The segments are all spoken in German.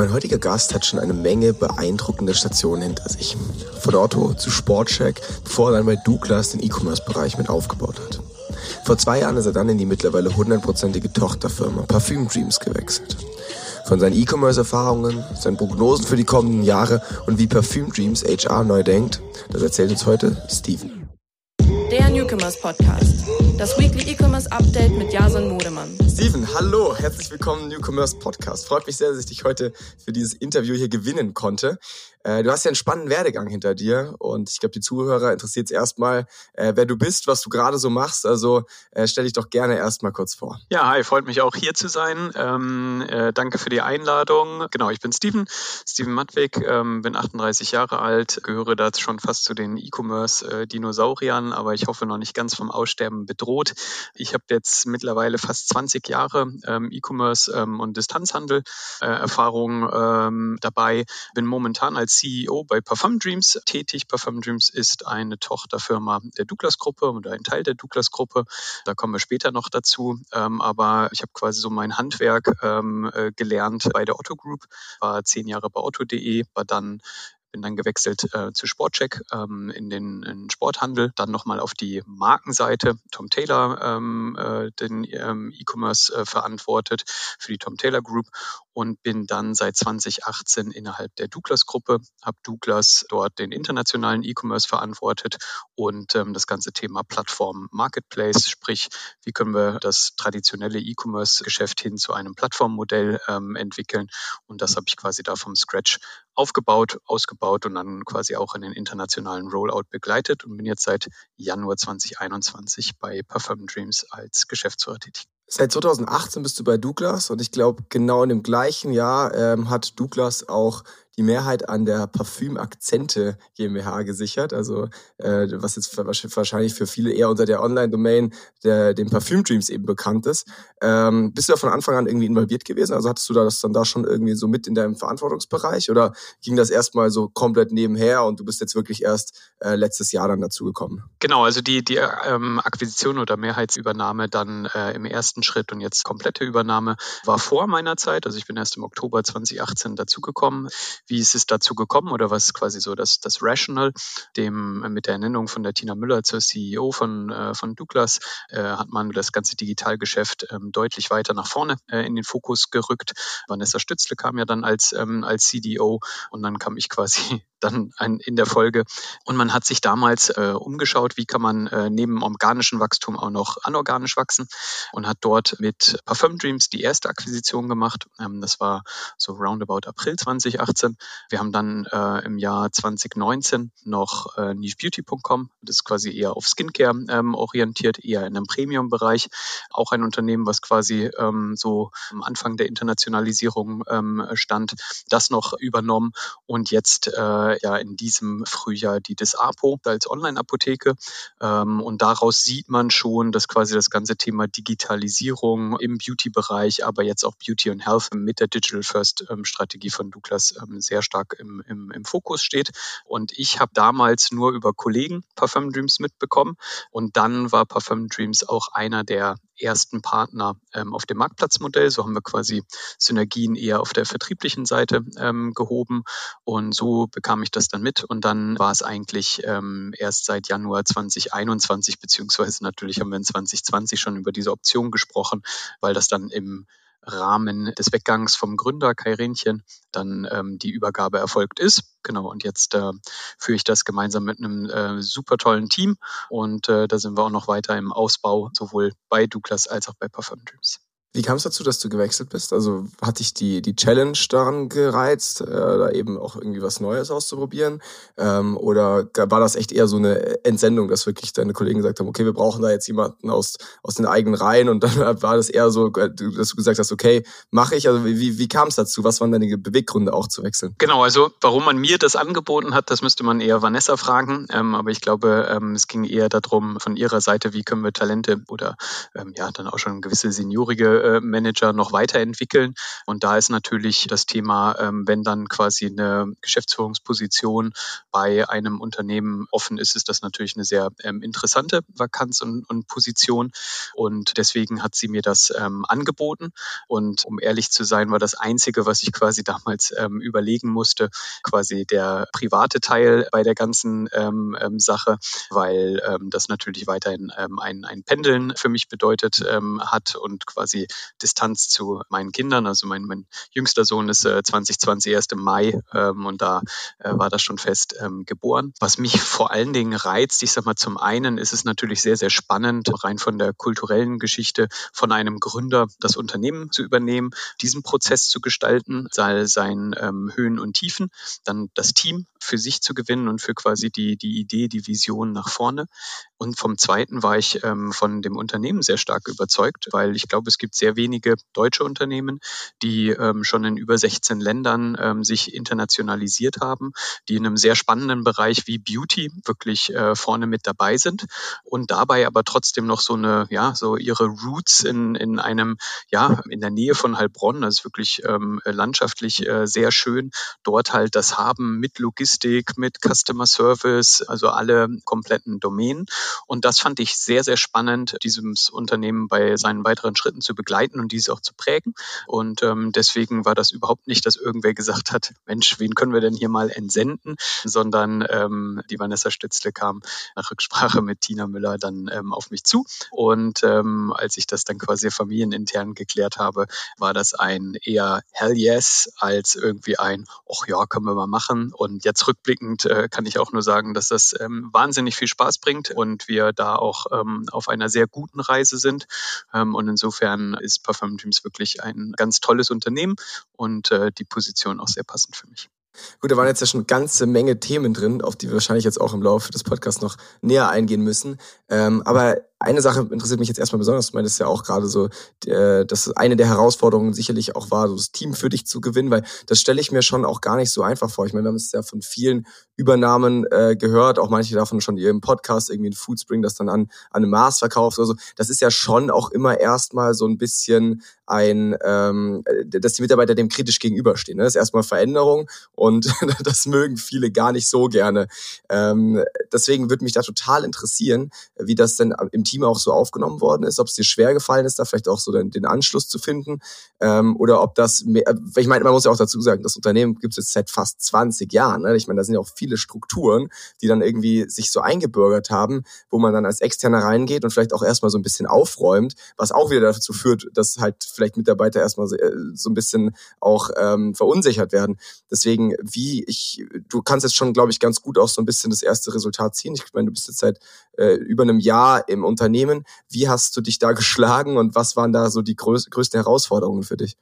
Mein heutiger Gast hat schon eine Menge beeindruckender Stationen hinter sich. Von Otto zu Sportcheck, bevor er dann bei Douglas den E-Commerce-Bereich mit aufgebaut hat. Vor zwei Jahren ist er dann in die mittlerweile hundertprozentige Tochterfirma Parfüm Dreams gewechselt. Von seinen E-Commerce-Erfahrungen, seinen Prognosen für die kommenden Jahre und wie Parfüm Dreams HR neu denkt, das erzählt uns heute Steven. Der Newcomers Podcast. Das Weekly E-Commerce Update mit Jason Modemann. Steven, hallo, herzlich willkommen im Newcomers Podcast. Freut mich sehr, dass ich dich heute für dieses Interview hier gewinnen konnte. Äh, du hast ja einen spannenden Werdegang hinter dir und ich glaube, die Zuhörer interessiert es erstmal, äh, wer du bist, was du gerade so machst. Also äh, stell dich doch gerne erstmal kurz vor. Ja, hi, freut mich auch hier zu sein. Ähm, äh, danke für die Einladung. Genau, ich bin Steven, Steven Mattwig, ähm, bin 38 Jahre alt, gehöre da schon fast zu den E-Commerce-Dinosauriern, aber ich hoffe noch nicht ganz vom Aussterben bedroht. Ich habe jetzt mittlerweile fast 20 Jahre ähm, E-Commerce ähm, und Distanzhandel äh, Erfahrung ähm, dabei, bin momentan als als CEO bei Parfum Dreams tätig. Parfum Dreams ist eine Tochterfirma der Douglas Gruppe oder ein Teil der Douglas Gruppe. Da kommen wir später noch dazu. Ähm, aber ich habe quasi so mein Handwerk ähm, äh, gelernt bei der Otto Group, war zehn Jahre bei Otto.de, war dann bin dann gewechselt äh, zu Sportcheck ähm, in den in Sporthandel, dann nochmal auf die Markenseite. Tom Taylor ähm, äh, den ähm, E-Commerce äh, verantwortet für die Tom Taylor Group und bin dann seit 2018 innerhalb der Douglas-Gruppe, habe Douglas dort den internationalen E-Commerce verantwortet und ähm, das ganze Thema Plattform Marketplace, sprich, wie können wir das traditionelle E-Commerce-Geschäft hin zu einem Plattformmodell ähm, entwickeln. Und das habe ich quasi da vom Scratch aufgebaut, ausgebaut und dann quasi auch in den internationalen Rollout begleitet und bin jetzt seit Januar 2021 bei Parfum Dreams als Geschäftsführer tätig. Seit 2018 bist du bei Douglas und ich glaube, genau in dem gleichen Jahr ähm, hat Douglas auch die Mehrheit an der Parfüm Akzente GmbH gesichert. Also äh, was jetzt wahrscheinlich für viele eher unter der Online-Domain der dem Parfüm Dreams eben bekannt ist. Ähm, bist du da von Anfang an irgendwie involviert gewesen? Also hattest du das dann da schon irgendwie so mit in deinem Verantwortungsbereich oder ging das erstmal so komplett nebenher und du bist jetzt wirklich erst äh, letztes Jahr dann dazu gekommen? Genau, also die, die ähm, Akquisition oder Mehrheitsübernahme dann äh, im ersten Schritt und jetzt komplette Übernahme war vor meiner Zeit. Also ich bin erst im Oktober 2018 dazugekommen. Wie ist es dazu gekommen oder was ist quasi so das, das Rational? Dem, mit der Ernennung von der Tina Müller zur CEO von, äh, von Douglas äh, hat man das ganze Digitalgeschäft ähm, deutlich weiter nach vorne äh, in den Fokus gerückt. Vanessa Stützle kam ja dann als, ähm, als CDO und dann kam ich quasi dann in der Folge. Und man hat sich damals äh, umgeschaut, wie kann man äh, neben organischem Wachstum auch noch anorganisch wachsen und hat dort mit Parfum Dreams die erste Akquisition gemacht. Ähm, das war so roundabout April 2018. Wir haben dann äh, im Jahr 2019 noch äh, nichebeauty.com, das ist quasi eher auf Skincare ähm, orientiert, eher in einem Premium-Bereich. Auch ein Unternehmen, was quasi ähm, so am Anfang der Internationalisierung ähm, stand, das noch übernommen und jetzt äh, ja in diesem Frühjahr die Disapo als Online-Apotheke. Ähm, und daraus sieht man schon, dass quasi das ganze Thema Digitalisierung im Beauty-Bereich, aber jetzt auch Beauty und Health mit der Digital First-Strategie ähm, von Douglas ähm, sehr stark im, im, im Fokus steht. Und ich habe damals nur über Kollegen Parfum Dreams mitbekommen. Und dann war Parfum Dreams auch einer der ersten Partner ähm, auf dem Marktplatzmodell. So haben wir quasi Synergien eher auf der vertrieblichen Seite ähm, gehoben. Und so bekam ich das dann mit. Und dann war es eigentlich ähm, erst seit Januar 2021, beziehungsweise natürlich haben wir in 2020 schon über diese Option gesprochen, weil das dann im Rahmen des Weggangs vom Gründer Kai Renchen dann ähm, die Übergabe erfolgt ist. Genau, und jetzt äh, führe ich das gemeinsam mit einem äh, super tollen Team und äh, da sind wir auch noch weiter im Ausbau, sowohl bei Douglas als auch bei Parfum Dreams. Wie kam es dazu, dass du gewechselt bist? Also hat dich die, die Challenge daran gereizt, äh, da eben auch irgendwie was Neues auszuprobieren? Ähm, oder war das echt eher so eine Entsendung, dass wirklich deine Kollegen gesagt haben, okay, wir brauchen da jetzt jemanden aus, aus den eigenen Reihen und dann war das eher so, äh, dass du gesagt hast, okay, mache ich. Also wie, wie kam es dazu? Was waren deine Beweggründe auch zu wechseln? Genau, also warum man mir das angeboten hat, das müsste man eher Vanessa fragen. Ähm, aber ich glaube, ähm, es ging eher darum, von ihrer Seite, wie können wir Talente oder ähm, ja dann auch schon gewisse seniorige Manager noch weiterentwickeln. Und da ist natürlich das Thema, ähm, wenn dann quasi eine Geschäftsführungsposition bei einem Unternehmen offen ist, ist das natürlich eine sehr ähm, interessante Vakanz und, Position. Und deswegen hat sie mir das ähm, angeboten. Und um ehrlich zu sein, war das Einzige, was ich quasi damals überlegen musste, quasi der private Teil bei der ganzen Sache, weil das natürlich weiterhin ein Pendeln für mich bedeutet hat und quasi Distanz zu meinen Kindern. Also mein, mein jüngster Sohn ist äh, 2020 erst im Mai und da äh, war das schon fest geboren. Was mich vor allen Dingen reizt, ich sag mal, zum einen ist es natürlich sehr, sehr spannend, rein von der kulturellen Geschichte von einem Gründer das Unternehmen zu übernehmen, diesen Prozess zu gestalten, sei seinen ähm, Höhen und Tiefen, dann das Team für sich zu gewinnen und für quasi die, die Idee, die Vision nach vorne. Und vom Zweiten war ich ähm, von dem Unternehmen sehr stark überzeugt, weil ich glaube, es gibt sehr wenige deutsche Unternehmen, die ähm, schon in über 16 Ländern ähm, sich internationalisiert haben, die in einem sehr spannenden Bereich wie Beauty wirklich äh, vorne mit dabei sind und dabei aber trotzdem noch so eine, ja, so ihre Roots in, in einem, ja, in der Nähe von Heilbronn, das ist wirklich ähm, landschaftlich äh, sehr schön, dort halt das haben mit Logistik, mit Customer Service, also alle kompletten Domänen. Und das fand ich sehr, sehr spannend, dieses Unternehmen bei seinen weiteren Schritten zu begleiten und diese auch zu prägen. Und ähm, deswegen war das überhaupt nicht, dass irgendwer gesagt hat, Mensch, wen können wir denn hier mal entsenden, sondern ähm, die Vanessa Stützle kam nach Rücksprache mit Tina Müller dann ähm, auf mich zu. Und ähm, als ich das dann quasi familienintern geklärt habe, war das ein eher Hell yes als irgendwie ein, ach ja, können wir mal machen. Und jetzt rückblickend äh, kann ich auch nur sagen, dass das ähm, wahnsinnig viel Spaß bringt und wir da auch ähm, auf einer sehr guten Reise sind. Ähm, und insofern ist Parfum Dreams wirklich ein ganz tolles Unternehmen und äh, die Position auch sehr passend für mich. Gut, da waren jetzt ja schon ganze Menge Themen drin, auf die wir wahrscheinlich jetzt auch im Laufe des Podcasts noch näher eingehen müssen. Ähm, aber eine Sache interessiert mich jetzt erstmal besonders. Du meintest ja auch gerade so, äh, dass eine der Herausforderungen sicherlich auch war, so das Team für dich zu gewinnen, weil das stelle ich mir schon auch gar nicht so einfach vor. Ich meine, wir haben es ja von vielen Übernahmen äh, gehört, auch manche davon schon ihrem Podcast irgendwie ein Foodspring, das dann an, an einem Mars verkauft oder so. Das ist ja schon auch immer erstmal so ein bisschen ein, ähm, dass die Mitarbeiter dem kritisch gegenüberstehen. Ne? Das ist erstmal Veränderung und das mögen viele gar nicht so gerne. Ähm, deswegen würde mich da total interessieren, wie das denn im Team auch so aufgenommen worden ist, ob es dir schwer gefallen ist, da vielleicht auch so den, den Anschluss zu finden ähm, oder ob das, mehr, ich meine, man muss ja auch dazu sagen, das Unternehmen gibt es jetzt seit fast 20 Jahren. Ne? Ich meine, da sind ja auch viele Strukturen, die dann irgendwie sich so eingebürgert haben, wo man dann als Externer reingeht und vielleicht auch erstmal so ein bisschen aufräumt, was auch wieder dazu führt, dass halt vielleicht Mitarbeiter erstmal so, äh, so ein bisschen auch ähm, verunsichert werden. Deswegen, wie ich, du kannst jetzt schon, glaube ich, ganz gut auch so ein bisschen das erste Resultat ziehen. Ich meine, du bist jetzt seit äh, über einem Jahr im Unternehmen. Wie hast du dich da geschlagen und was waren da so die größ größten Herausforderungen für dich?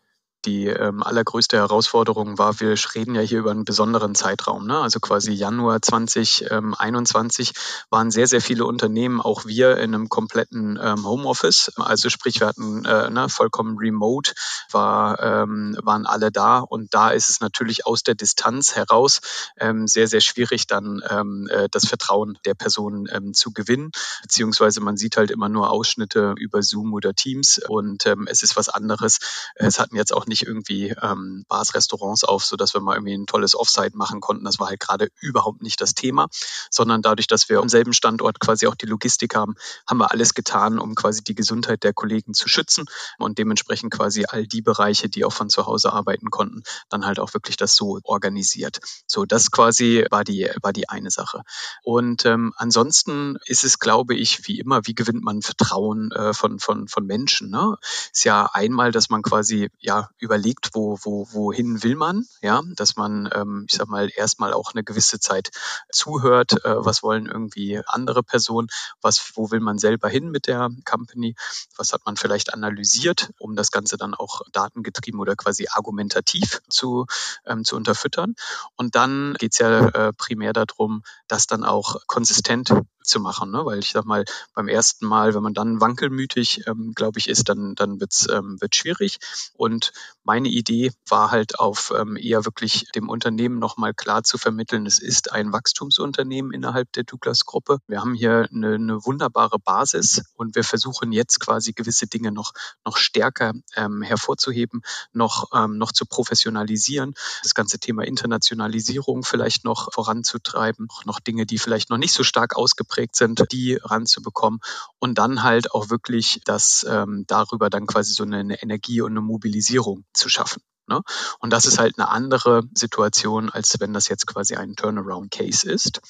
Die ähm, allergrößte Herausforderung war, wir reden ja hier über einen besonderen Zeitraum. Ne? Also quasi Januar 2021 waren sehr, sehr viele Unternehmen, auch wir in einem kompletten ähm, Homeoffice. Also sprich, wir hatten äh, ne, vollkommen remote, war, ähm, waren alle da und da ist es natürlich aus der Distanz heraus ähm, sehr, sehr schwierig, dann ähm, äh, das Vertrauen der Person ähm, zu gewinnen. Beziehungsweise man sieht halt immer nur Ausschnitte über Zoom oder Teams und ähm, es ist was anderes. Es hatten jetzt auch nicht irgendwie ähm, Bars, Restaurants auf, sodass wir mal irgendwie ein tolles Offsite machen konnten. Das war halt gerade überhaupt nicht das Thema, sondern dadurch, dass wir am selben Standort quasi auch die Logistik haben, haben wir alles getan, um quasi die Gesundheit der Kollegen zu schützen und dementsprechend quasi all die Bereiche, die auch von zu Hause arbeiten konnten, dann halt auch wirklich das so organisiert. So, das quasi war die, war die eine Sache. Und ähm, ansonsten ist es, glaube ich, wie immer, wie gewinnt man Vertrauen äh, von, von, von Menschen? Ne? Ist ja einmal, dass man quasi ja überlegt, wo, wo, wohin will man, ja, dass man, ähm, ich sag mal, erstmal auch eine gewisse Zeit zuhört, äh, was wollen irgendwie andere Personen, was, wo will man selber hin mit der Company, was hat man vielleicht analysiert, um das Ganze dann auch datengetrieben oder quasi argumentativ zu, ähm, zu unterfüttern. Und dann geht's ja äh, primär darum, das dann auch konsistent mitzumachen, ne? weil ich sag mal, beim ersten Mal, wenn man dann wankelmütig, ähm, glaube ich, ist, dann, dann wird's ähm, wird schwierig. Und meine Idee war halt auf ähm, eher wirklich dem Unternehmen nochmal klar zu vermitteln, es ist ein Wachstumsunternehmen innerhalb der Douglas-Gruppe. Wir haben hier eine, eine, wunderbare Basis und wir versuchen jetzt quasi gewisse Dinge noch, noch stärker ähm, hervorzuheben, noch, ähm, noch zu professionalisieren, das ganze Thema Internationalisierung vielleicht noch voranzutreiben, noch Dinge, die vielleicht noch nicht so stark ausgeprägt sind, die ranzubekommen und dann halt auch wirklich das ähm, darüber dann quasi so eine, eine Energie und eine Mobilisierung zu schaffen. Ne? Und das ist halt eine andere Situation, als wenn das jetzt quasi ein Turnaround-Case ist.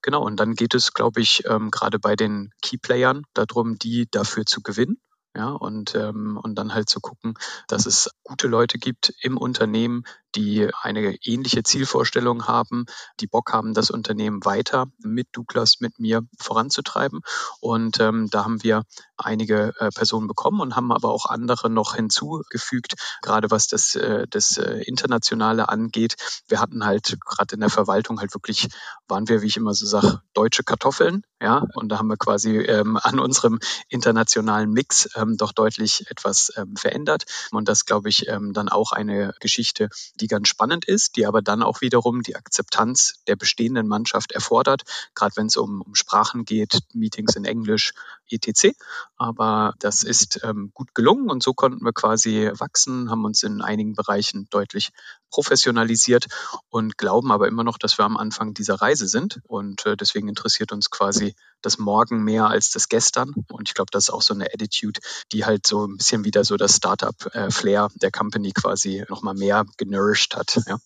Genau, und dann geht es, glaube ich, ähm, gerade bei den Key-Playern darum, die dafür zu gewinnen. Ja, und, ähm, und dann halt zu gucken, dass es gute Leute gibt im Unternehmen, die eine ähnliche Zielvorstellung haben, die Bock haben, das Unternehmen weiter mit Douglas, mit mir voranzutreiben. Und ähm, da haben wir einige äh, Personen bekommen und haben aber auch andere noch hinzugefügt, gerade was das, äh, das äh, Internationale angeht. Wir hatten halt gerade in der Verwaltung halt wirklich, waren wir, wie ich immer so sage, deutsche Kartoffeln. Ja, und da haben wir quasi ähm, an unserem internationalen Mix ähm, doch deutlich etwas ähm, verändert. Und das, glaube ich, ähm, dann auch eine Geschichte, die ganz spannend ist, die aber dann auch wiederum die Akzeptanz der bestehenden Mannschaft erfordert, gerade wenn es um, um Sprachen geht, Meetings in Englisch, etc. Aber das ist ähm, gut gelungen und so konnten wir quasi wachsen, haben uns in einigen Bereichen deutlich professionalisiert und glauben aber immer noch, dass wir am Anfang dieser Reise sind. Und äh, deswegen interessiert uns quasi das Morgen mehr als das Gestern. Und ich glaube, das ist auch so eine Attitude, die halt so ein bisschen wieder so das Startup-Flair äh, der Company quasi nochmal mehr genourished hat. Ja.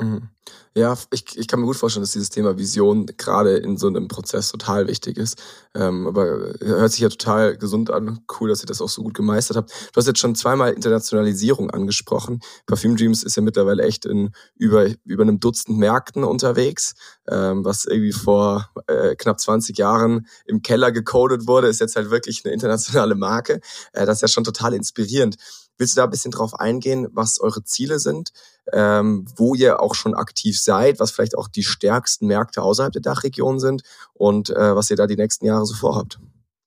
Mhm. Ja, ich, ich kann mir gut vorstellen, dass dieses Thema Vision gerade in so einem Prozess total wichtig ist. Ähm, aber hört sich ja total gesund an. Cool, dass ihr das auch so gut gemeistert habt. Du hast jetzt schon zweimal Internationalisierung angesprochen. Parfüm Dreams ist ja mittlerweile echt in über, über einem Dutzend Märkten unterwegs. Ähm, was irgendwie vor äh, knapp 20 Jahren im Keller gecodet wurde, ist jetzt halt wirklich eine internationale Marke. Äh, das ist ja schon total inspirierend. Willst du da ein bisschen drauf eingehen, was eure Ziele sind, ähm, wo ihr auch schon aktiv seid, was vielleicht auch die stärksten Märkte außerhalb der Dachregion sind und äh, was ihr da die nächsten Jahre so vorhabt?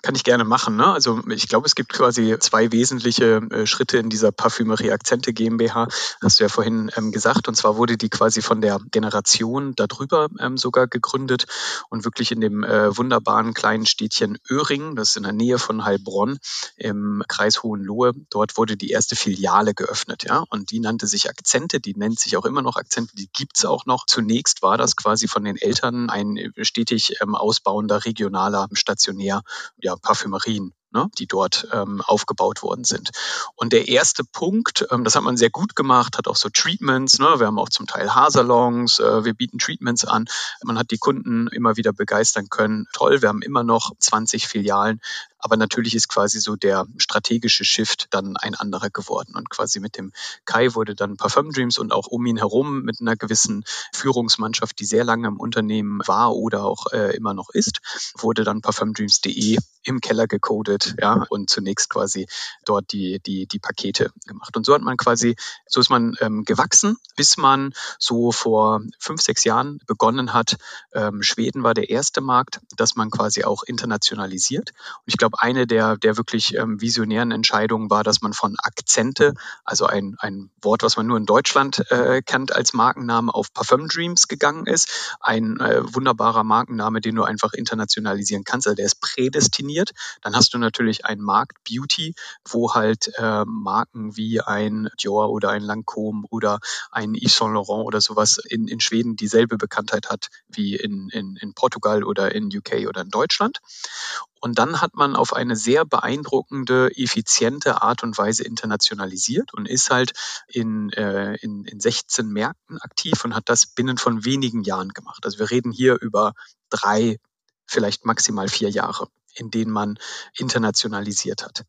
Kann ich gerne machen. Ne? Also ich glaube, es gibt quasi zwei wesentliche äh, Schritte in dieser Parfümerie Akzente GmbH, hast du ja vorhin ähm, gesagt. Und zwar wurde die quasi von der Generation darüber ähm, sogar gegründet und wirklich in dem äh, wunderbaren kleinen Städtchen Öhring, das ist in der Nähe von Heilbronn im Kreis Hohenlohe. Dort wurde die erste Filiale geöffnet, ja. Und die nannte sich Akzente, die nennt sich auch immer noch Akzente, die gibt's auch noch. Zunächst war das quasi von den Eltern ein äh, stetig ähm, ausbauender regionaler stationär ja, Parfümerien ne, die dort ähm, aufgebaut worden sind. Und der erste Punkt, ähm, das hat man sehr gut gemacht, hat auch so Treatments, ne, wir haben auch zum Teil Haarsalons, äh, wir bieten Treatments an. Man hat die Kunden immer wieder begeistern können. Toll, wir haben immer noch 20 Filialen, aber natürlich ist quasi so der strategische Shift dann ein anderer geworden. Und quasi mit dem Kai wurde dann Parfum Dreams und auch um ihn herum mit einer gewissen Führungsmannschaft, die sehr lange im Unternehmen war oder auch äh, immer noch ist, wurde dann parfumdreams.de im Keller gecodet, ja, und zunächst quasi dort die, die, die Pakete gemacht. Und so hat man quasi, so ist man ähm, gewachsen, bis man so vor fünf, sechs Jahren begonnen hat. Ähm, Schweden war der erste Markt, dass man quasi auch internationalisiert. Und ich glaube, eine der, der wirklich ähm, visionären Entscheidungen war, dass man von Akzente, also ein, ein Wort, was man nur in Deutschland äh, kennt als Markenname, auf Parfum Dreams gegangen ist. Ein äh, wunderbarer Markenname, den du einfach internationalisieren kannst. Also der ist prädestiniert. Dann hast du natürlich einen Markt Beauty, wo halt äh, Marken wie ein Dior oder ein Lancôme oder ein Yves Saint Laurent oder sowas in, in Schweden dieselbe Bekanntheit hat wie in, in, in Portugal oder in UK oder in Deutschland. Und dann hat man auf eine sehr beeindruckende, effiziente Art und Weise internationalisiert und ist halt in, äh, in, in 16 Märkten aktiv und hat das binnen von wenigen Jahren gemacht. Also wir reden hier über drei, vielleicht maximal vier Jahre in denen man internationalisiert hat.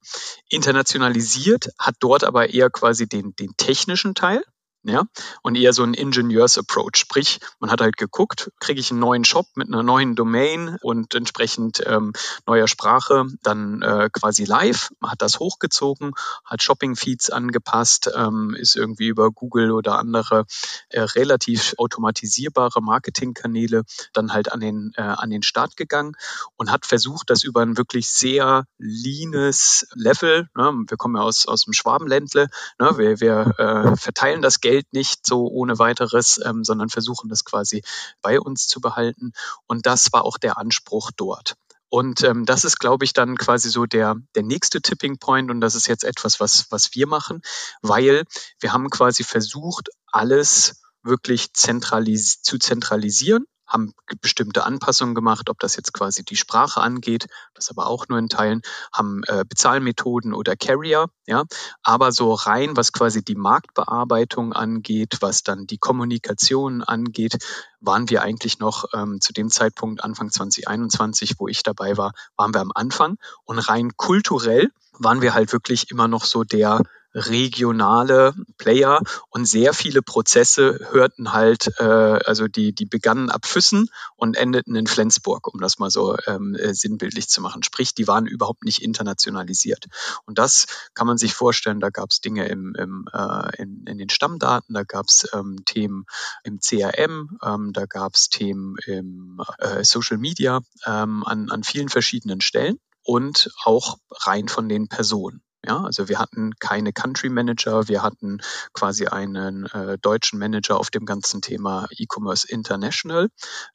Internationalisiert hat dort aber eher quasi den, den technischen Teil. Ja, und eher so ein Ingenieurs-Approach. Sprich, man hat halt geguckt, kriege ich einen neuen Shop mit einer neuen Domain und entsprechend ähm, neuer Sprache, dann äh, quasi live, man hat das hochgezogen, hat Shopping-Feeds angepasst, ähm, ist irgendwie über Google oder andere äh, relativ automatisierbare Marketingkanäle dann halt an den, äh, an den Start gegangen und hat versucht, das über ein wirklich sehr leanes Level, ne, wir kommen ja aus, aus dem Schwabenländle, ne, wir, wir äh, verteilen das Geld Geld nicht so ohne weiteres, ähm, sondern versuchen das quasi bei uns zu behalten. Und das war auch der Anspruch dort. Und ähm, das ist, glaube ich, dann quasi so der, der nächste Tipping Point. Und das ist jetzt etwas, was, was wir machen, weil wir haben quasi versucht, alles wirklich zentralis zu zentralisieren haben bestimmte Anpassungen gemacht, ob das jetzt quasi die Sprache angeht, das aber auch nur in Teilen, haben äh, Bezahlmethoden oder Carrier, ja, aber so rein, was quasi die Marktbearbeitung angeht, was dann die Kommunikation angeht, waren wir eigentlich noch ähm, zu dem Zeitpunkt Anfang 2021, wo ich dabei war, waren wir am Anfang. Und rein kulturell waren wir halt wirklich immer noch so der regionale Player und sehr viele Prozesse hörten halt, äh, also die, die begannen ab Füssen und endeten in Flensburg, um das mal so ähm, äh, sinnbildlich zu machen. Sprich, die waren überhaupt nicht internationalisiert. Und das kann man sich vorstellen, da gab es Dinge im, im, äh, in, in den Stammdaten, da gab es ähm, Themen im CRM, ähm, da gab es Themen im äh, Social Media ähm, an, an vielen verschiedenen Stellen und auch rein von den Personen. Ja, also wir hatten keine Country Manager, wir hatten quasi einen äh, deutschen Manager auf dem ganzen Thema E-Commerce International.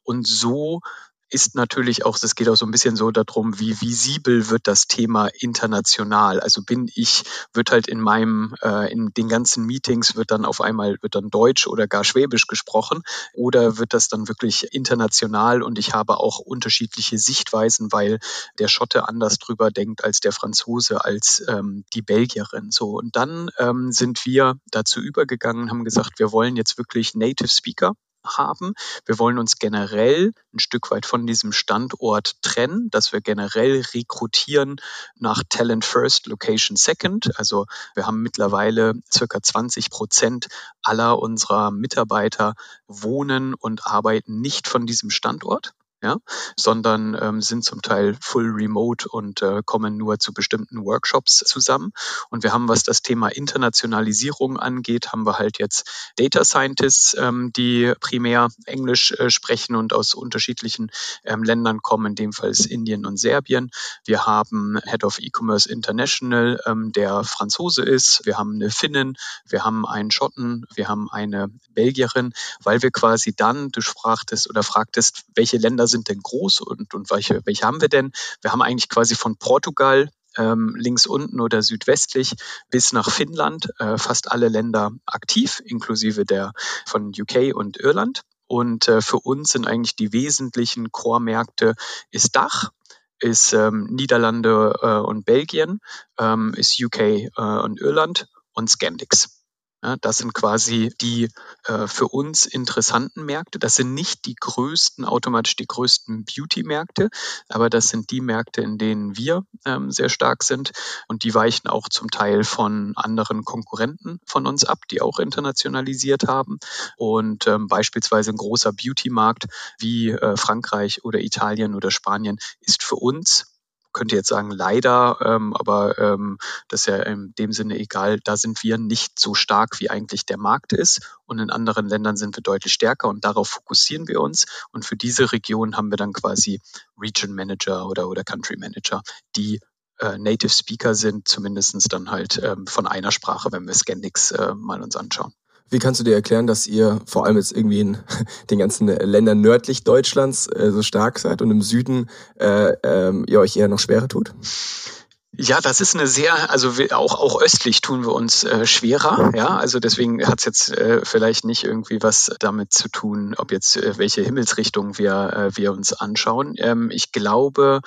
Und so ist natürlich auch, es geht auch so ein bisschen so darum, wie visibel wird das Thema international. Also bin ich, wird halt in meinem, äh, in den ganzen Meetings wird dann auf einmal, wird dann Deutsch oder gar Schwäbisch gesprochen oder wird das dann wirklich international und ich habe auch unterschiedliche Sichtweisen, weil der Schotte anders drüber denkt als der Franzose, als ähm, die Belgierin. So und dann ähm, sind wir dazu übergegangen, haben gesagt, wir wollen jetzt wirklich Native Speaker haben. Wir wollen uns generell ein Stück weit von diesem Standort trennen, dass wir generell rekrutieren nach Talent First, Location Second. Also wir haben mittlerweile circa 20 Prozent aller unserer Mitarbeiter wohnen und arbeiten nicht von diesem Standort ja, sondern ähm, sind zum Teil full remote und äh, kommen nur zu bestimmten Workshops zusammen. Und wir haben, was das Thema Internationalisierung angeht, haben wir halt jetzt Data Scientists, ähm, die primär Englisch äh, sprechen und aus unterschiedlichen ähm, Ländern kommen, in dem Fall ist Indien und Serbien. Wir haben Head of E-Commerce International, ähm, der Franzose ist. Wir haben eine Finnin, wir haben einen Schotten, wir haben eine Belgierin, weil wir quasi dann, du sprachtest oder fragtest, welche Länder sind sind denn groß und, und welche, welche haben wir denn? Wir haben eigentlich quasi von Portugal ähm, links unten oder südwestlich bis nach Finnland äh, fast alle Länder aktiv, inklusive der von UK und Irland. Und äh, für uns sind eigentlich die wesentlichen Core-Märkte ist Dach, ist ähm, Niederlande äh, und Belgien, ähm, ist UK äh, und Irland und Scandix. Ja, das sind quasi die äh, für uns interessanten Märkte. Das sind nicht die größten, automatisch die größten Beauty-Märkte, aber das sind die Märkte, in denen wir ähm, sehr stark sind und die weichen auch zum Teil von anderen Konkurrenten von uns ab, die auch internationalisiert haben. Und ähm, beispielsweise ein großer Beauty-Markt wie äh, Frankreich oder Italien oder Spanien ist für uns könnte jetzt sagen, leider, ähm, aber ähm, das ist ja in dem Sinne egal. Da sind wir nicht so stark, wie eigentlich der Markt ist. Und in anderen Ländern sind wir deutlich stärker und darauf fokussieren wir uns. Und für diese Region haben wir dann quasi Region Manager oder, oder Country Manager, die äh, Native Speaker sind, zumindestens dann halt ähm, von einer Sprache, wenn wir Scandix äh, mal uns anschauen. Wie kannst du dir erklären, dass ihr vor allem jetzt irgendwie in den ganzen Ländern nördlich Deutschlands äh, so stark seid und im Süden äh, ähm, ihr euch eher noch schwerer tut? Ja, das ist eine sehr, also wir, auch auch östlich tun wir uns äh, schwerer, ja. Also deswegen hat es jetzt äh, vielleicht nicht irgendwie was damit zu tun, ob jetzt äh, welche Himmelsrichtung wir äh, wir uns anschauen. Ähm, ich glaube,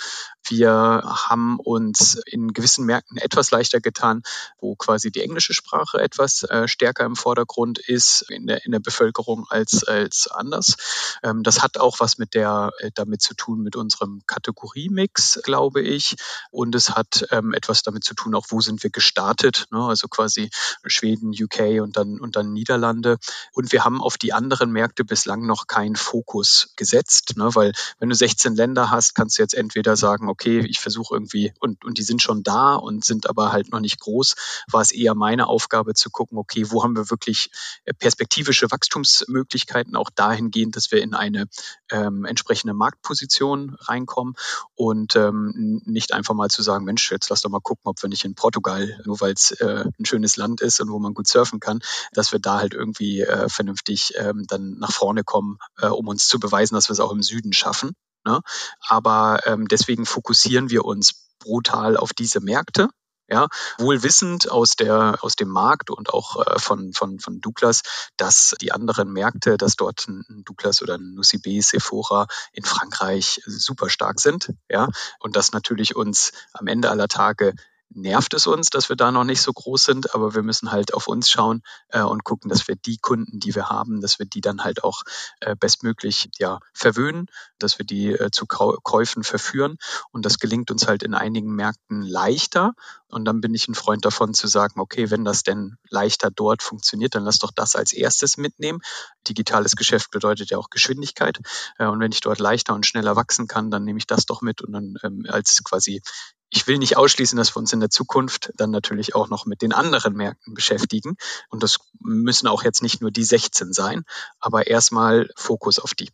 wir haben uns in gewissen Märkten etwas leichter getan, wo quasi die englische Sprache etwas äh, stärker im Vordergrund ist in der, in der Bevölkerung als, als anders. Ähm, das hat auch was mit der, äh, damit zu tun mit unserem Kategoriemix, glaube ich. Und es hat ähm, etwas damit zu tun, auch wo sind wir gestartet, ne? also quasi Schweden, UK und dann, und dann Niederlande. Und wir haben auf die anderen Märkte bislang noch keinen Fokus gesetzt, ne? weil wenn du 16 Länder hast, kannst du jetzt entweder sagen, okay, ich versuche irgendwie, und, und die sind schon da und sind aber halt noch nicht groß, war es eher meine Aufgabe zu gucken, okay, wo haben wir wirklich äh, perspektivische Wachstumsmöglichkeiten, auch dahingehend, dass wir in eine ähm, entsprechende Marktposition reinkommen und ähm, nicht einfach mal zu sagen, Mensch, jetzt lass doch mal gucken, ob wir nicht in Portugal, nur weil es äh, ein schönes Land ist und wo man gut surfen kann, dass wir da halt irgendwie äh, vernünftig ähm, dann nach vorne kommen, äh, um uns zu beweisen, dass wir es auch im Süden schaffen. Ne? Aber ähm, deswegen fokussieren wir uns brutal auf diese Märkte ja, wohl wissend aus der, aus dem Markt und auch äh, von, von, von Douglas, dass die anderen Märkte, dass dort ein Douglas oder ein Nucibé, Sephora in Frankreich super stark sind, ja, und das natürlich uns am Ende aller Tage nervt es uns, dass wir da noch nicht so groß sind, aber wir müssen halt auf uns schauen äh, und gucken, dass wir die Kunden, die wir haben, dass wir die dann halt auch äh, bestmöglich ja, verwöhnen, dass wir die äh, zu Käufen verführen. Und das gelingt uns halt in einigen Märkten leichter. Und dann bin ich ein Freund davon zu sagen, okay, wenn das denn leichter dort funktioniert, dann lass doch das als erstes mitnehmen. Digitales Geschäft bedeutet ja auch Geschwindigkeit. Äh, und wenn ich dort leichter und schneller wachsen kann, dann nehme ich das doch mit und dann ähm, als quasi ich will nicht ausschließen, dass wir uns in der Zukunft dann natürlich auch noch mit den anderen Märkten beschäftigen. Und das müssen auch jetzt nicht nur die 16 sein, aber erstmal Fokus auf die.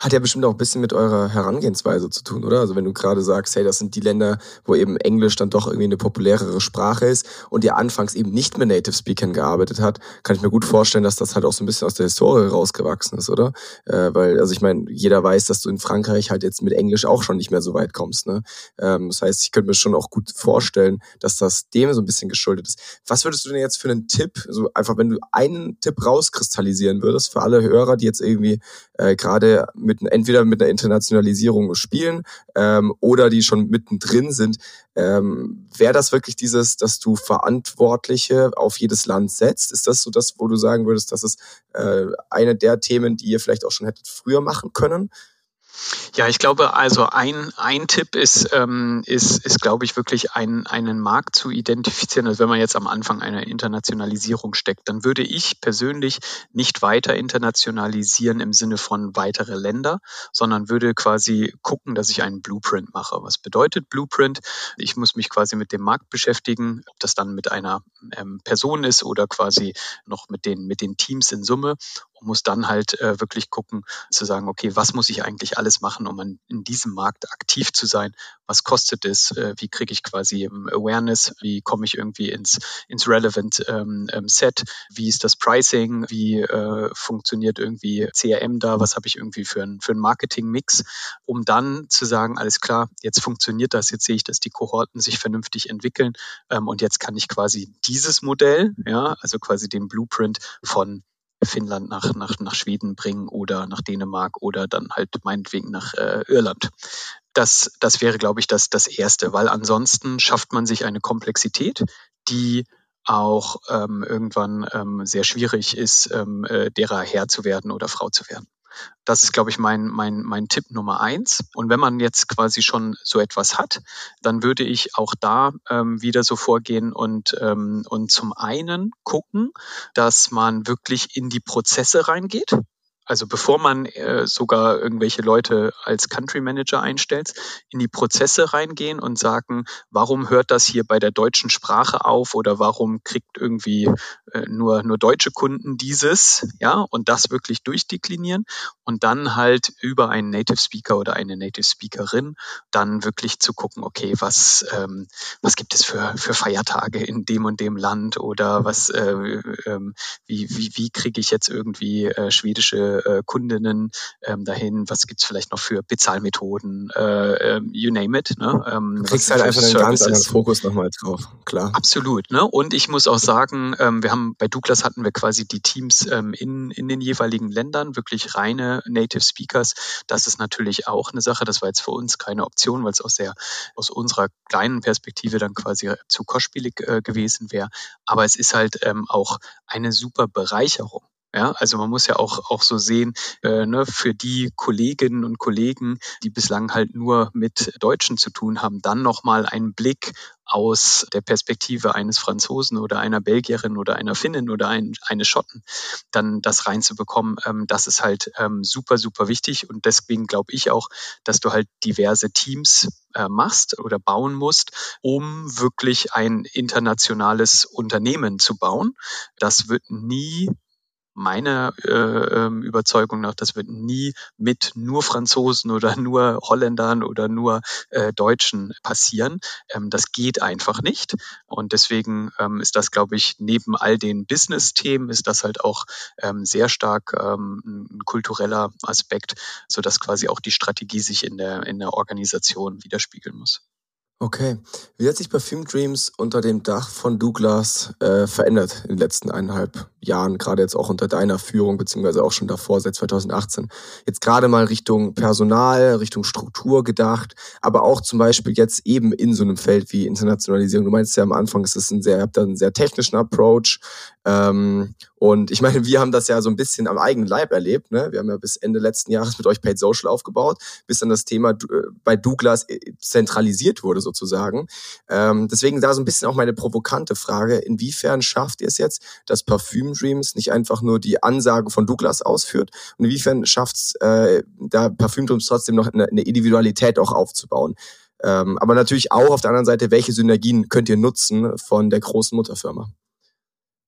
Hat ja bestimmt auch ein bisschen mit eurer Herangehensweise zu tun, oder? Also wenn du gerade sagst, hey, das sind die Länder, wo eben Englisch dann doch irgendwie eine populärere Sprache ist und ihr anfangs eben nicht mit Native Speakern gearbeitet hat, kann ich mir gut vorstellen, dass das halt auch so ein bisschen aus der Historie rausgewachsen ist, oder? Äh, weil, also ich meine, jeder weiß, dass du in Frankreich halt jetzt mit Englisch auch schon nicht mehr so weit kommst, ne? Ähm, das heißt, ich könnte mir schon auch gut vorstellen, dass das dem so ein bisschen geschuldet ist. Was würdest du denn jetzt für einen Tipp, so einfach wenn du einen Tipp rauskristallisieren würdest für alle Hörer, die jetzt irgendwie äh, gerade mit entweder mit einer Internationalisierung spielen ähm, oder die schon mittendrin sind. Ähm, Wäre das wirklich dieses, dass du Verantwortliche auf jedes Land setzt? Ist das so das, wo du sagen würdest, das ist äh, eine der Themen, die ihr vielleicht auch schon hättet früher machen können? Ja, ich glaube, also ein, ein Tipp ist, ähm, ist, ist, glaube ich, wirklich ein, einen Markt zu identifizieren. Also wenn man jetzt am Anfang einer Internationalisierung steckt, dann würde ich persönlich nicht weiter internationalisieren im Sinne von weitere Länder, sondern würde quasi gucken, dass ich einen Blueprint mache. Was bedeutet Blueprint? Ich muss mich quasi mit dem Markt beschäftigen, ob das dann mit einer ähm, Person ist oder quasi noch mit den, mit den Teams in Summe und muss dann halt äh, wirklich gucken, zu sagen, okay, was muss ich eigentlich alles machen, um an, in diesem Markt aktiv zu sein? Was kostet es? Äh, wie kriege ich quasi ähm, Awareness? Wie komme ich irgendwie ins, ins Relevant ähm, ähm, Set? Wie ist das Pricing? Wie äh, funktioniert irgendwie CRM da? Was habe ich irgendwie für ein, für ein Marketing-Mix? Um dann zu sagen, alles klar, jetzt funktioniert das, jetzt sehe ich, dass die Kohorten sich vernünftig entwickeln ähm, und jetzt kann ich quasi dieses Modell, ja, also quasi den Blueprint von Finnland nach, nach, nach Schweden bringen oder nach Dänemark oder dann halt meinetwegen nach äh, Irland. Das, das wäre, glaube ich, das, das Erste, weil ansonsten schafft man sich eine Komplexität, die auch ähm, irgendwann ähm, sehr schwierig ist, ähm, äh, derer Herr zu werden oder Frau zu werden. Das ist, glaube ich, mein, mein, mein Tipp Nummer eins. Und wenn man jetzt quasi schon so etwas hat, dann würde ich auch da ähm, wieder so vorgehen und, ähm, und zum einen gucken, dass man wirklich in die Prozesse reingeht. Also bevor man äh, sogar irgendwelche Leute als Country Manager einstellt, in die Prozesse reingehen und sagen, warum hört das hier bei der deutschen Sprache auf oder warum kriegt irgendwie äh, nur, nur deutsche Kunden dieses, ja, und das wirklich durchdeklinieren und dann halt über einen Native Speaker oder eine Native Speakerin dann wirklich zu gucken, okay, was, ähm, was gibt es für, für Feiertage in dem und dem Land oder was, äh, ähm, wie, wie, wie kriege ich jetzt irgendwie äh, schwedische äh, Kundinnen ähm, dahin, was gibt's vielleicht noch für Bezahlmethoden, äh, ähm, you name it. Ne? Ähm, du kriegst halt einfach einen ganz anderen Fokus nochmal drauf, klar. Absolut. Ne? Und ich muss auch sagen, ähm, wir haben bei Douglas hatten wir quasi die Teams ähm, in, in den jeweiligen Ländern, wirklich reine Native Speakers. Das ist natürlich auch eine Sache, das war jetzt für uns keine Option, weil es aus, der, aus unserer kleinen Perspektive dann quasi zu kostspielig äh, gewesen wäre. Aber es ist halt ähm, auch eine super Bereicherung Ja, also man muss ja auch, auch so sehen, äh, ne, für die Kolleginnen und Kollegen, die bislang halt nur mit Deutschen zu tun haben, dann nochmal einen Blick aus der Perspektive eines Franzosen oder einer Belgierin oder einer Finnin oder ein, eines Schotten, dann das reinzubekommen, ähm, das ist halt ähm, super, super wichtig. Und deswegen glaube ich auch, dass du halt diverse Teams äh, machst oder bauen musst, um wirklich ein internationales Unternehmen zu bauen. Das wird nie meiner äh, ähm, Überzeugung nach, das wird nie mit nur Franzosen oder nur Holländern oder nur äh, Deutschen passieren. Ähm, das geht einfach nicht. Und deswegen ähm, ist das, glaube ich, neben all den Business-Themen ist das halt auch ähm, sehr stark ähm, ein kultureller Aspekt, sodass quasi auch die Strategie sich in der, in der Organisation widerspiegeln muss. Okay. Wie hat sich Perfume Dreams unter dem Dach von Douglas äh, verändert in den letzten eineinhalb Jahren, gerade jetzt auch unter deiner Führung, beziehungsweise auch schon davor, seit 2018? Jetzt gerade mal Richtung Personal, Richtung Struktur gedacht, aber auch zum Beispiel jetzt eben in so einem Feld wie Internationalisierung. Du meinst ja am Anfang, es ist ein sehr, habt einen sehr technischen Approach. Ähm, und ich meine, wir haben das ja so ein bisschen am eigenen Leib erlebt. Ne? Wir haben ja bis Ende letzten Jahres mit euch Paid Social aufgebaut, bis dann das Thema äh, bei Douglas äh, zentralisiert wurde sozusagen. Ähm, deswegen da so ein bisschen auch meine provokante Frage, inwiefern schafft ihr es jetzt, dass Parfüm Dreams nicht einfach nur die Ansage von Douglas ausführt und inwiefern schafft es äh, da Parfüm Dreams trotzdem noch eine, eine Individualität auch aufzubauen? Ähm, aber natürlich auch auf der anderen Seite, welche Synergien könnt ihr nutzen von der großen Mutterfirma?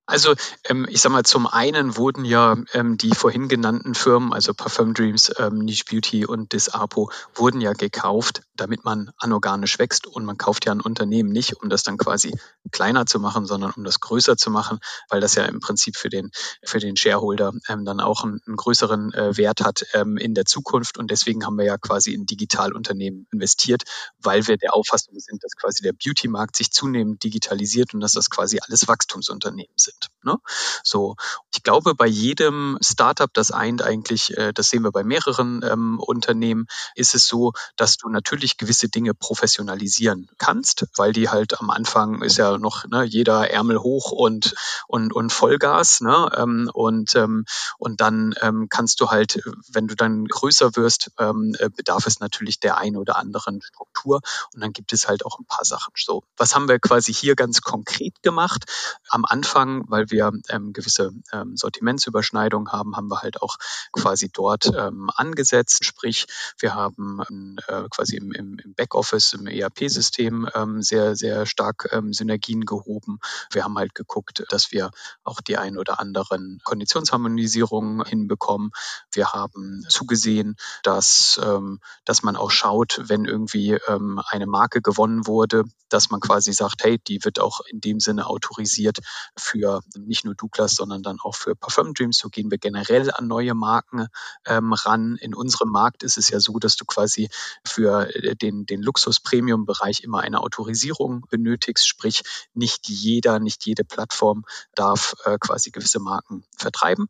Also ähm, ich sag mal, zum einen wurden ja ähm, die vorhin genannten Firmen, also Parfum Dreams, ähm, Niche Beauty und Disapo, wurden ja gekauft, damit man anorganisch wächst. Und man kauft ja ein Unternehmen nicht, um das dann quasi kleiner zu machen, sondern um das größer zu machen, weil das ja im Prinzip für den, für den Shareholder ähm, dann auch einen, einen größeren äh, Wert hat ähm, in der Zukunft. Und deswegen haben wir ja quasi in Digitalunternehmen investiert, weil wir der Auffassung sind, dass quasi der Beauty-Markt sich zunehmend digitalisiert und dass das quasi alles Wachstumsunternehmen sind sind. Ne? So, ich glaube, bei jedem Startup, das eint eigentlich, äh, das sehen wir bei mehreren ähm, Unternehmen, ist es so, dass du natürlich gewisse Dinge professionalisieren kannst, weil die halt am Anfang ist ja noch ne, jeder Ärmel hoch und und und Vollgas, ne? Ähm, und ähm, und dann ähm, kannst du halt, wenn du dann größer wirst, ähm, äh, bedarf es natürlich der ein oder anderen Struktur und dann gibt es halt auch ein paar Sachen. So, was haben wir quasi hier ganz konkret gemacht? Am Anfang weil wir ähm, gewisse ähm, Sortimentsüberschneidungen haben, haben wir halt auch quasi dort ähm, angesetzt. Sprich, wir haben ähm, äh, quasi im, im, Backoffice, im ERP-System ähm, sehr, sehr stark ähm, Synergien gehoben. Wir haben halt geguckt, dass wir auch die ein oder anderen Konditionsharmonisierungen hinbekommen. Wir haben zugesehen, dass, ähm, dass man auch schaut, wenn irgendwie ähm, eine Marke gewonnen wurde, dass man quasi sagt, hey, die wird auch in dem Sinne autorisiert für nicht nur Douglas, sondern dann auch für Parfum Dreams. So gehen wir generell an neue Marken ähm, ran. In unserem Markt ist es ja so, dass du quasi für äh, den, den Luxus-Premium-Bereich immer eine Autorisierung benötigst. Sprich, nicht jeder, nicht jede Plattform darf äh, quasi gewisse Marken vertreiben.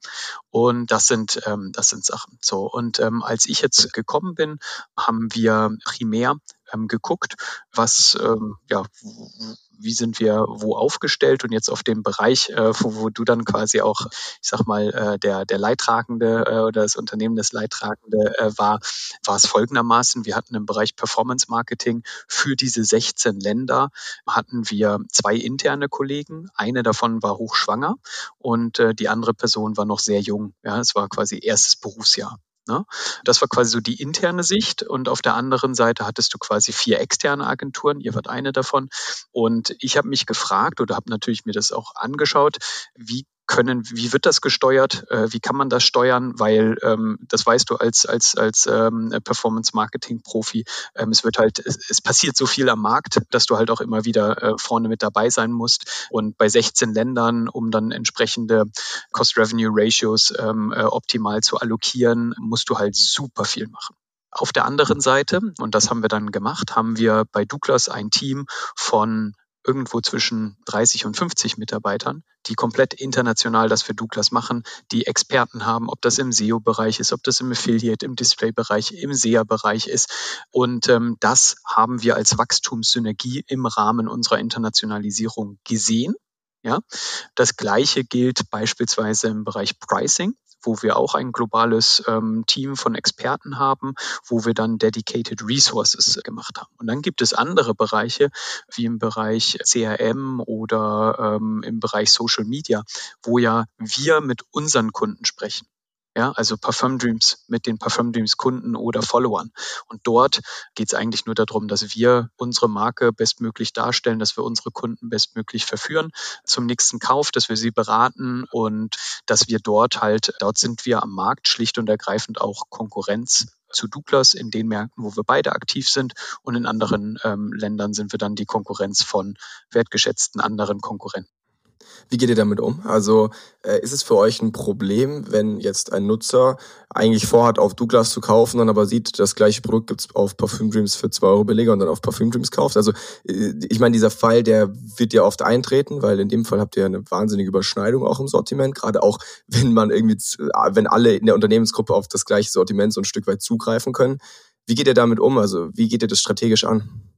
Und das sind, ähm, das sind Sachen. So. Und ähm, als ich jetzt gekommen bin, haben wir primär ähm, geguckt, was, ähm, ja, wie sind wir wo aufgestellt und jetzt auf dem Bereich, äh, wo, wo du dann quasi auch, ich sag mal, äh, der, der Leidtragende äh, oder das Unternehmen des Leidtragende äh, war, war es folgendermaßen. Wir hatten im Bereich Performance Marketing für diese 16 Länder hatten wir zwei interne Kollegen. Eine davon war hochschwanger und äh, die andere Person war noch sehr jung. Ja, es war quasi erstes Berufsjahr. Ne? Das war quasi so die interne Sicht und auf der anderen Seite hattest du quasi vier externe Agenturen, ihr wart eine davon und ich habe mich gefragt oder habe natürlich mir das auch angeschaut, wie können, wie wird das gesteuert, äh, wie kann man das steuern, weil ähm, das weißt du als, als, als ähm, Performance-Marketing-Profi, ähm, es wird halt, es, es, passiert so viel am Markt, dass du halt auch immer wieder äh, vorne mit dabei sein musst. Und bei 16 Ländern, um dann entsprechende Cost-Revenue-Ratios ähm, äh, optimal zu allokieren, musst du halt super viel machen. Auf der anderen Seite, und das haben wir dann gemacht, haben wir bei Douglas ein Team von irgendwo zwischen 30 und 50 Mitarbeitern, die komplett international das für Douglas machen, die Experten haben, ob das im SEO-Bereich ist, ob das im Affiliate, im Display-Bereich, im SEA-Bereich ist. Und ähm, das haben wir als Wachstumssynergie im Rahmen unserer Internationalisierung gesehen Ja, das Gleiche gilt beispielsweise im Bereich Pricing wo wir auch ein globales ähm, Team von Experten haben, wo wir dann Dedicated Resources gemacht haben. Und dann gibt es andere Bereiche, wie im Bereich CRM oder ähm, im Bereich Social Media, wo ja wir mit unseren Kunden sprechen. Ja, also Parfum Dreams mit den Parfum Dreams Kunden oder Followern. Und dort geht es eigentlich nur darum, dass wir unsere Marke bestmöglich darstellen, dass wir unsere Kunden bestmöglich verführen zum nächsten Kauf, dass wir sie beraten und dass wir dort halt, dort sind wir am Markt schlicht und ergreifend auch Konkurrenz zu Douglas in den Märkten, wo wir beide aktiv sind und in anderen ähm, Ländern sind wir dann die Konkurrenz von wertgeschätzten anderen Konkurrenten. Wie geht ihr damit um? Also äh, ist es für euch ein Problem, wenn jetzt ein Nutzer eigentlich vorhat, auf Douglas zu kaufen, dann aber sieht, das gleiche Produkt gibt's auf Parfüm Dreams für zwei Euro billiger und dann auf Parfüm Dreams kauft? Also äh, ich meine, dieser Fall, der wird ja oft eintreten, weil in dem Fall habt ihr eine wahnsinnige Überschneidung auch im Sortiment, gerade auch wenn man irgendwie, wenn alle in der Unternehmensgruppe auf das gleiche Sortiment so ein Stück weit zugreifen können. Wie geht ihr damit um? Also wie geht ihr das strategisch an?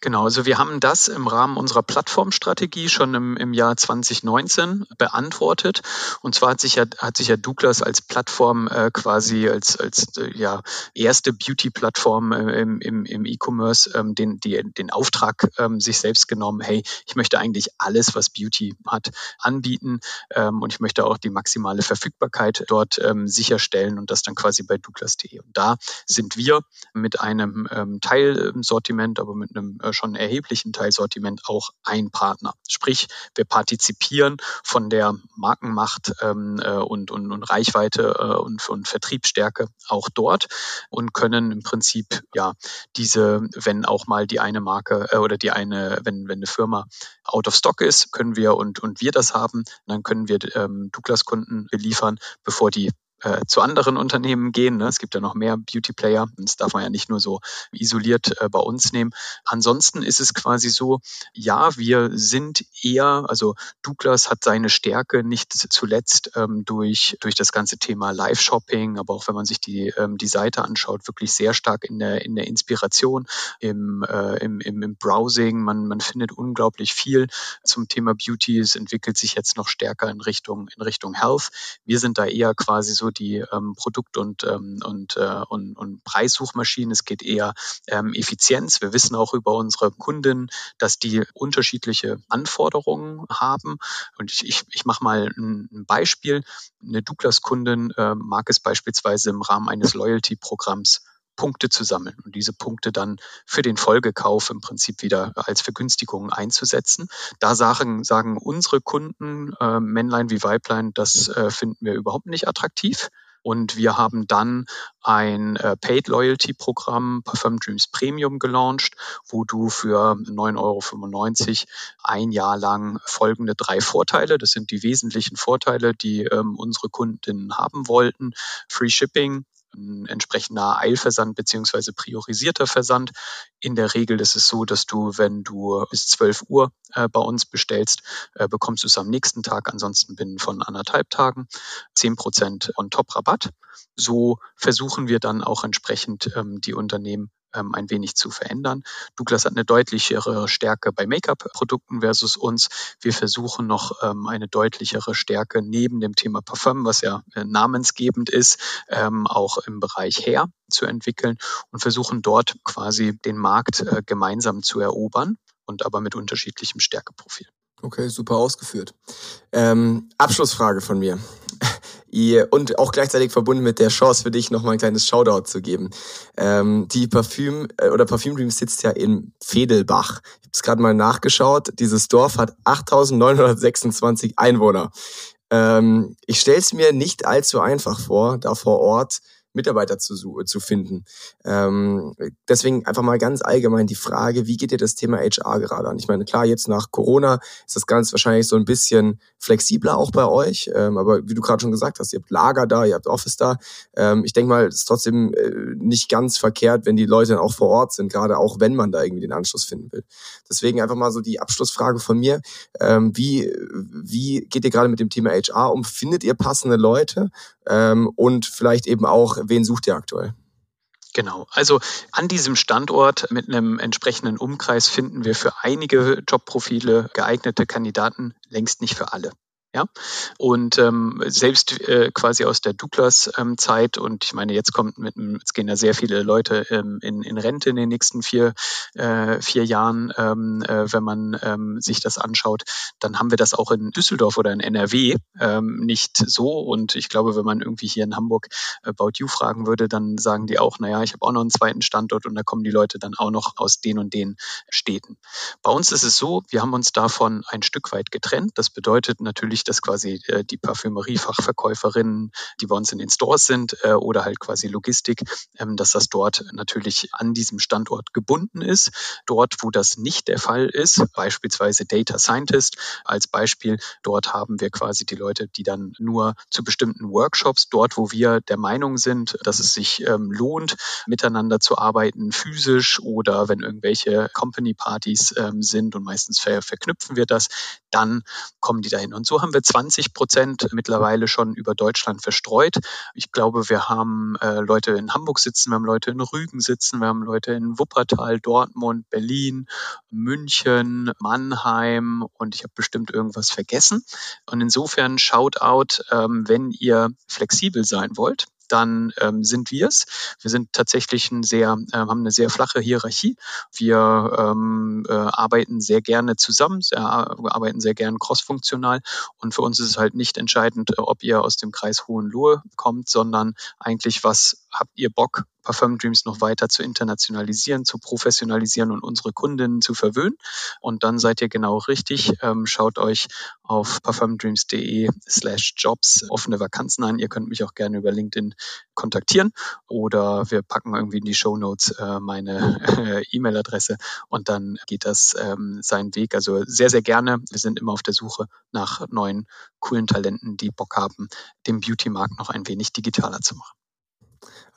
Genau, also wir haben das im Rahmen unserer Plattformstrategie schon im, im Jahr 2019 beantwortet. Und zwar hat sich ja, hat sich ja Douglas als Plattform äh, quasi als, als äh, ja, erste Beauty-Plattform äh, im, im, im E-Commerce ähm, den, den Auftrag ähm, sich selbst genommen, hey, ich möchte eigentlich alles, was Beauty hat, anbieten ähm, und ich möchte auch die maximale Verfügbarkeit dort ähm, sicherstellen und das dann quasi bei Douglas.de. Und da sind wir mit einem ähm, Teilsortiment, aber mit einem äh, schon erheblichen Teilsortiment auch ein Partner. Sprich, wir partizipieren von der Markenmacht ähm, äh, und, und, und Reichweite äh, und, und Vertriebsstärke auch dort und können im Prinzip ja diese, wenn auch mal die eine Marke äh, oder die eine, wenn, wenn eine Firma out of stock ist, können wir und, und wir das haben, dann können wir ähm, Douglas-Kunden beliefern, bevor die äh, zu anderen Unternehmen gehen. Ne? Es gibt ja noch mehr Beauty-Player. Das darf man ja nicht nur so isoliert äh, bei uns nehmen. Ansonsten ist es quasi so, ja, wir sind eher, also Douglas hat seine Stärke nicht zuletzt ähm, durch, durch das ganze Thema Live-Shopping, aber auch wenn man sich die, ähm, die Seite anschaut, wirklich sehr stark in der, in der Inspiration, im, äh, im, im, im Browsing. Man, man findet unglaublich viel zum Thema Beauty. Es entwickelt sich jetzt noch stärker in Richtung, in Richtung Health. Wir sind da eher quasi so die ähm, Produkt- und, ähm, und, äh, und, und Preissuchmaschinen. Es geht eher ähm, Effizienz. Wir wissen auch über unsere Kunden, dass die unterschiedliche Anforderungen haben. Und ich, ich, ich mache mal ein, Beispiel. Eine Douglas-Kundin äh, mag es beispielsweise im Rahmen eines Loyalty-Programms Punkte zu sammeln und diese Punkte dann für den Folgekauf im Prinzip wieder als Vergünstigung einzusetzen. Da sagen, sagen unsere Kunden, äh, Männlein wie Weiblein, das äh, finden wir überhaupt nicht attraktiv. Und wir haben dann ein äh, Paid Loyalty Programm Parfum Dreams Premium gelauncht, wo du für 9,95 Euro ein Jahr lang folgende drei Vorteile, das sind die wesentlichen Vorteile, die ähm, unsere Kundinnen haben wollten. Free Shipping, ein entsprechender Eilversand beziehungsweise priorisierter Versand. In der Regel ist es so, dass du, wenn du bis 12 Uhr äh, bei uns bestellst, äh, bekommst du es am nächsten Tag, ansonsten binnen von anderthalb Tagen 10% on top Rabatt. So versuchen wir dann auch entsprechend ähm, die Unternehmen ähm, ein wenig zu verändern. Douglas hat eine deutlichere Stärke bei Make-up-Produkten versus uns. Wir versuchen noch ähm, eine deutlichere Stärke neben dem Thema Parfum, was ja äh, namensgebend ist, ähm, auch im Bereich Hair zu entwickeln und versuchen dort quasi den Markt äh, gemeinsam zu erobern und aber mit unterschiedlichem Stärkeprofil. Okay, super ausgeführt. Ähm, Abschlussfrage von mir und auch gleichzeitig verbunden mit der Chance für dich nochmal ein kleines Shoutout zu geben. Ähm, die Parfüm äh, oder Parfüm Dream sitzt ja in Fedelbach. Ich habe es gerade mal nachgeschaut. Dieses Dorf hat 8.926 Einwohner. Ähm, ich stelle es mir nicht allzu einfach vor, da vor Ort Mitarbeiter zu, zu finden. Ähm, deswegen einfach mal ganz allgemein die Frage, wie geht ihr das Thema HR gerade an? Ich meine, klar, jetzt nach Corona ist das Ganze wahrscheinlich so ein bisschen flexibler auch bei euch, ähm, aber wie du gerade schon gesagt hast, ihr habt Lager da, ihr habt Office da. Ähm, ich denke mal, es ist trotzdem äh, nicht ganz verkehrt, wenn die Leute dann auch vor Ort sind, gerade auch wenn man da irgendwie den Anschluss finden will. Deswegen einfach mal so die Abschlussfrage von mir. Ähm, wie, wie geht ihr gerade mit dem Thema HR um? Findet ihr passende Leute? Ähm, und vielleicht eben auch, wen sucht ihr aktuell? Genau. Also an diesem Standort mit einem entsprechenden Umkreis finden wir für einige Jobprofile geeignete Kandidaten, längst nicht für alle. Ja, und ähm, selbst äh, quasi aus der Douglas-Zeit ähm, und ich meine, jetzt kommt mit, jetzt gehen ja sehr viele Leute ähm, in, in Rente in den nächsten vier, äh, vier Jahren, ähm, äh, wenn man ähm, sich das anschaut, dann haben wir das auch in Düsseldorf oder in NRW ähm, nicht so. Und ich glaube, wenn man irgendwie hier in Hamburg About You fragen würde, dann sagen die auch, naja, ich habe auch noch einen zweiten Standort und da kommen die Leute dann auch noch aus den und den Städten. Bei uns ist es so, wir haben uns davon ein Stück weit getrennt. Das bedeutet natürlich, natürlich, dass quasi äh, die Parfümeriefachverkäuferinnen, die bei uns in den Stores sind äh, oder halt quasi Logistik, ähm, dass das dort natürlich an diesem Standort gebunden ist. Dort, wo das nicht der Fall ist, beispielsweise Data Scientist als Beispiel, dort haben wir quasi die Leute, die dann nur zu bestimmten Workshops, dort, wo wir der Meinung sind, dass es sich ähm, lohnt, miteinander zu arbeiten, physisch oder wenn irgendwelche Company-Partys ähm, sind und meistens ver verknüpfen wir das, dann kommen die dahin. Und so haben haben wir 20 Prozent mittlerweile schon über Deutschland verstreut. Ich glaube, wir haben äh, Leute in Hamburg sitzen, wir haben Leute in Rügen sitzen, wir haben Leute in Wuppertal, Dortmund, Berlin, München, Mannheim und ich habe bestimmt irgendwas vergessen. Und insofern Shoutout, ähm, wenn ihr flexibel sein wollt dann ähm, sind wir es. Wir sind tatsächlich ein sehr, äh, haben eine sehr flache Hierarchie. Wir ähm, äh, arbeiten sehr gerne zusammen, sehr, äh, arbeiten sehr gerne crossfunktional und für uns ist es halt nicht entscheidend, äh, ob ihr aus dem Kreis Hohenlohe kommt, sondern eigentlich, was habt ihr Bock, Parfum Dreams noch weiter zu internationalisieren, zu professionalisieren und unsere Kundinnen zu verwöhnen. Und dann seid ihr genau richtig. Ähm, schaut euch auf parfumdreams.de slash jobs offene Vakanzen an. Ihr könnt mich auch gerne über LinkedIn kontaktieren oder wir packen irgendwie in die Show Notes äh, meine äh, E-Mail-Adresse und dann geht das ähm, seinen Weg. Also sehr, sehr gerne. Wir sind immer auf der Suche nach neuen, coolen Talenten, die Bock haben, den Beauty-Markt noch ein wenig digitaler zu machen.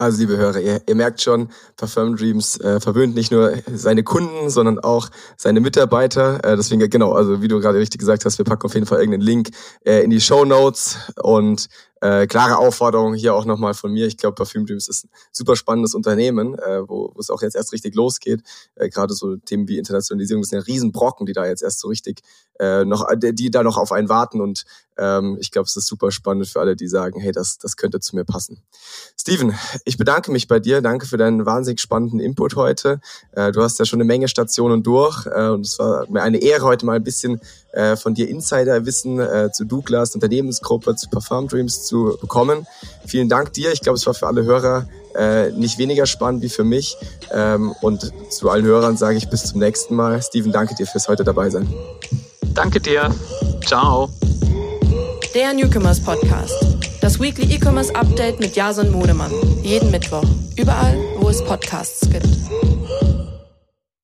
Also liebe Hörer, ihr, ihr merkt schon, Parfum Dreams äh, verwöhnt nicht nur seine Kunden, sondern auch seine Mitarbeiter. Äh, deswegen genau, also wie du gerade richtig gesagt hast, wir packen auf jeden Fall irgendeinen Link äh, in die Show Notes und äh, klare Aufforderung hier auch nochmal von mir. Ich glaube, Parfüm Dreams ist ein super spannendes Unternehmen, äh, wo, es auch jetzt erst richtig losgeht. Äh, Gerade so Themen wie Internationalisierung sind ja Riesenbrocken, die da jetzt erst so richtig äh, noch, die da noch auf einen warten. Und ähm, ich glaube, es ist super spannend für alle, die sagen, hey, das, das könnte zu mir passen. Steven, ich bedanke mich bei dir. Danke für deinen wahnsinnig spannenden Input heute. Äh, du hast ja schon eine Menge Stationen durch äh, und es war mir eine Ehre, heute mal ein bisschen äh, von dir Insiderwissen äh, zu Douglas, Unternehmensgruppe, zu Parfum Dreams zu bekommen. Vielen Dank dir. Ich glaube, es war für alle Hörer äh, nicht weniger spannend wie für mich. Ähm, und zu allen Hörern sage ich bis zum nächsten Mal. Steven, danke dir fürs heute dabei sein. Danke dir. Ciao. Der Newcomers Podcast. Das Weekly E-Commerce Update mit Jason Modemann. Jeden Mittwoch. Überall, wo es Podcasts gibt.